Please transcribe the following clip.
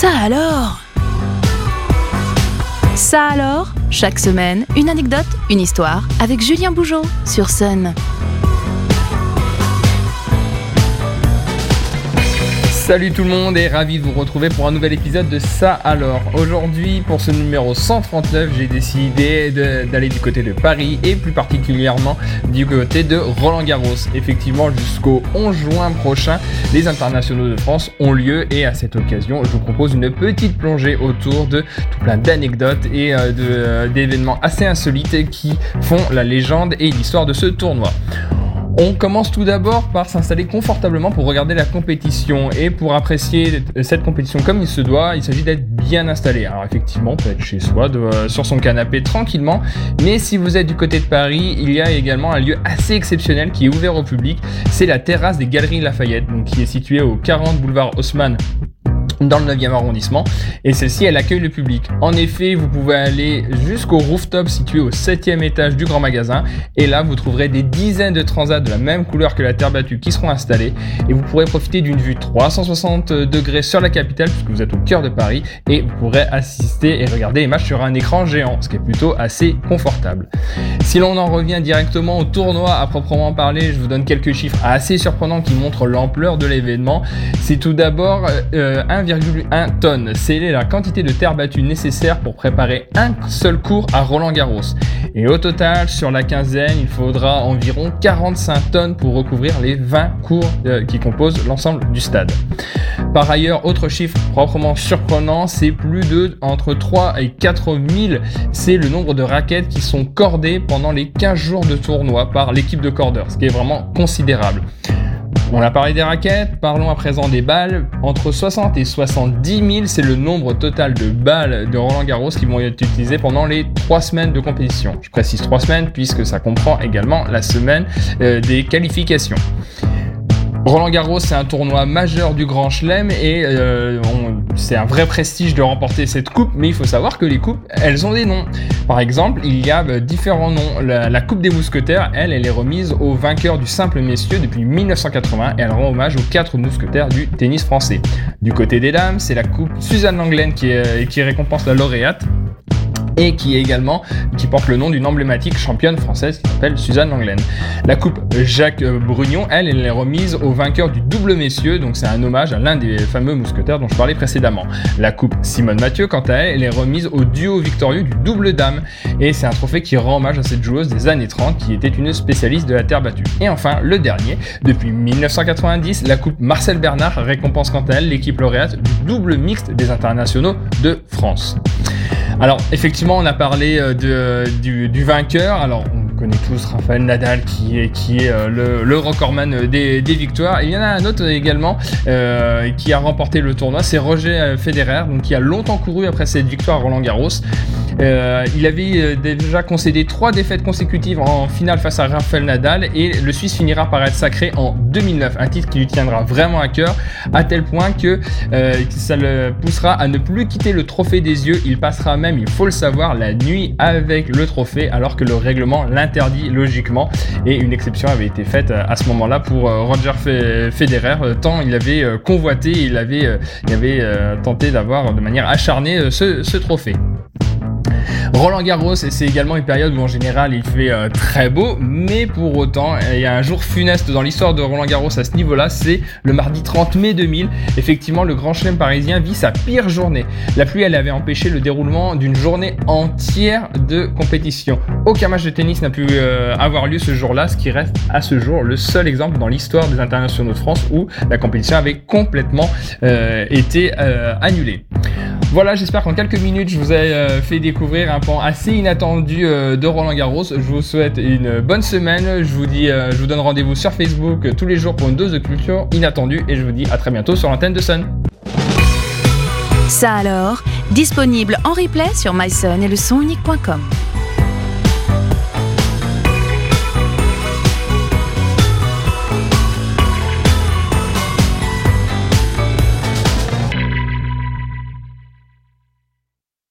Ça alors? Ça alors? Chaque semaine, une anecdote, une histoire avec Julien Bougeot sur Sun. Salut tout le monde et ravi de vous retrouver pour un nouvel épisode de Ça alors. Aujourd'hui, pour ce numéro 139, j'ai décidé d'aller du côté de Paris et plus particulièrement du côté de Roland Garros. Effectivement, jusqu'au 11 juin prochain, les internationaux de France ont lieu et à cette occasion, je vous propose une petite plongée autour de tout plein d'anecdotes et euh, euh, d'événements assez insolites qui font la légende et l'histoire de ce tournoi. On commence tout d'abord par s'installer confortablement pour regarder la compétition. Et pour apprécier cette compétition comme il se doit, il s'agit d'être bien installé. Alors effectivement, on peut être chez soi, euh, sur son canapé tranquillement, mais si vous êtes du côté de Paris, il y a également un lieu assez exceptionnel qui est ouvert au public, c'est la terrasse des Galeries Lafayette, donc qui est située au 40 boulevard Haussmann dans le 9e arrondissement et celle-ci elle accueille le public. En effet, vous pouvez aller jusqu'au rooftop situé au 7e étage du grand magasin et là vous trouverez des dizaines de transats de la même couleur que la terre battue qui seront installés et vous pourrez profiter d'une vue 360 degrés sur la capitale puisque vous êtes au cœur de Paris et vous pourrez assister et regarder les matchs sur un écran géant, ce qui est plutôt assez confortable. Si l'on en revient directement au tournoi à proprement parler, je vous donne quelques chiffres assez surprenants qui montrent l'ampleur de l'événement. C'est tout d'abord euh, 1,1 tonnes. C'est la quantité de terre battue nécessaire pour préparer un seul cours à Roland Garros. Et au total, sur la quinzaine, il faudra environ 45 tonnes pour recouvrir les 20 cours euh, qui composent l'ensemble du stade. Par ailleurs, autre chiffre proprement surprenant, c'est plus de entre 3 et 4 000, c'est le nombre de raquettes qui sont cordées pendant les 15 jours de tournoi par l'équipe de cordeurs, ce qui est vraiment considérable. On a parlé des raquettes, parlons à présent des balles. Entre 60 et 70 000, c'est le nombre total de balles de Roland Garros qui vont être utilisées pendant les 3 semaines de compétition. Je précise 3 semaines puisque ça comprend également la semaine euh, des qualifications. Roland Garros, c'est un tournoi majeur du Grand Chelem et euh, c'est un vrai prestige de remporter cette coupe, mais il faut savoir que les coupes, elles ont des noms. Par exemple, il y a euh, différents noms. La, Coupe des Mousquetaires, elle, elle est remise aux vainqueurs du simple messieurs depuis 1980 et elle rend hommage aux quatre mousquetaires du tennis français. Du côté des dames, c'est la Coupe Suzanne Langlaine qui, qui récompense la lauréate et qui est également qui porte le nom d'une emblématique championne française qui s'appelle Suzanne Langlaine. La coupe Jacques Brugnon, elle, elle est remise au vainqueur du double messieurs, donc c'est un hommage à l'un des fameux mousquetaires dont je parlais précédemment. La coupe Simone Mathieu, quant à elle, elle est remise au duo victorieux du double dame, et c'est un trophée qui rend hommage à cette joueuse des années 30 qui était une spécialiste de la terre battue. Et enfin, le dernier, depuis 1990, la coupe Marcel Bernard récompense quant à elle l'équipe lauréate du double mixte des internationaux de France. Alors effectivement, on a parlé euh, de, du, vainqueur. Alors on connaît tous Raphaël Nadal qui est, euh, le, recordman des, victoires. il y en a un autre également euh, qui a remporté le tournoi, c'est Roger Federer, donc qui a longtemps couru après cette victoire à Roland Garros. Euh, il avait euh, déjà concédé trois défaites consécutives en finale face à Rafael Nadal et le Suisse finira par être sacré en 2009, un titre qui lui tiendra vraiment à cœur, à tel point que euh, ça le poussera à ne plus quitter le trophée des yeux. Il passera même, il faut le savoir, la nuit avec le trophée alors que le règlement l'interdit logiquement et une exception avait été faite à ce moment-là pour Roger Federer tant il avait convoité, il avait, tenté d'avoir de manière acharnée ce trophée. Roland Garros, c'est également une période où en général il fait euh, très beau, mais pour autant, il y a un jour funeste dans l'histoire de Roland Garros à ce niveau-là, c'est le mardi 30 mai 2000. Effectivement, le Grand Chelem parisien vit sa pire journée. La pluie, elle avait empêché le déroulement d'une journée entière de compétition. Aucun match de tennis n'a pu euh, avoir lieu ce jour-là, ce qui reste à ce jour le seul exemple dans l'histoire des internationaux de France où la compétition avait complètement euh, été annulée. Voilà, j'espère qu'en quelques minutes, je vous ai euh, fait découvrir un pan assez inattendu euh, de Roland Garros. Je vous souhaite une bonne semaine. Je vous dis, euh, je vous donne rendez-vous sur Facebook tous les jours pour une dose de culture inattendue et je vous dis à très bientôt sur l'antenne de Sun. Ça alors, disponible en replay sur myson et le sonunique.com.